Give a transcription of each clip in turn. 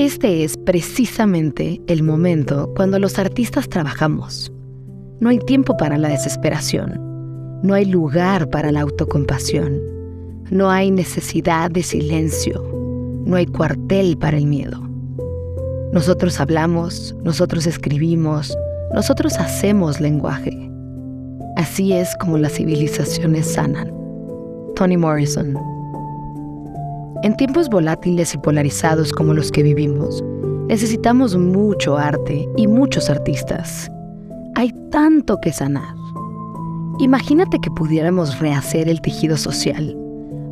Este es precisamente el momento cuando los artistas trabajamos. No hay tiempo para la desesperación. No hay lugar para la autocompasión. No hay necesidad de silencio. No hay cuartel para el miedo. Nosotros hablamos, nosotros escribimos, nosotros hacemos lenguaje. Así es como las civilizaciones sanan. Toni Morrison en tiempos volátiles y polarizados como los que vivimos, necesitamos mucho arte y muchos artistas. Hay tanto que sanar. Imagínate que pudiéramos rehacer el tejido social,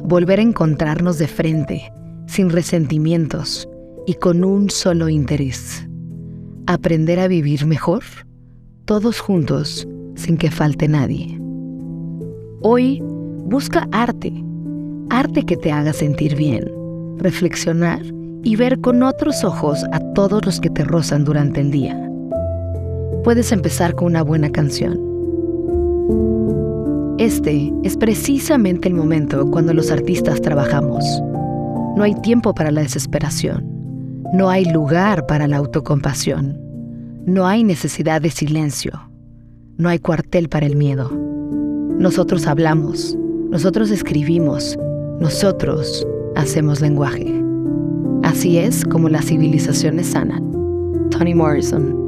volver a encontrarnos de frente, sin resentimientos y con un solo interés. Aprender a vivir mejor, todos juntos, sin que falte nadie. Hoy, busca arte arte que te haga sentir bien, reflexionar y ver con otros ojos a todos los que te rozan durante el día. Puedes empezar con una buena canción. Este es precisamente el momento cuando los artistas trabajamos. No hay tiempo para la desesperación. No hay lugar para la autocompasión. No hay necesidad de silencio. No hay cuartel para el miedo. Nosotros hablamos, nosotros escribimos, nosotros hacemos lenguaje. Así es como las civilizaciones sanan. Toni Morrison.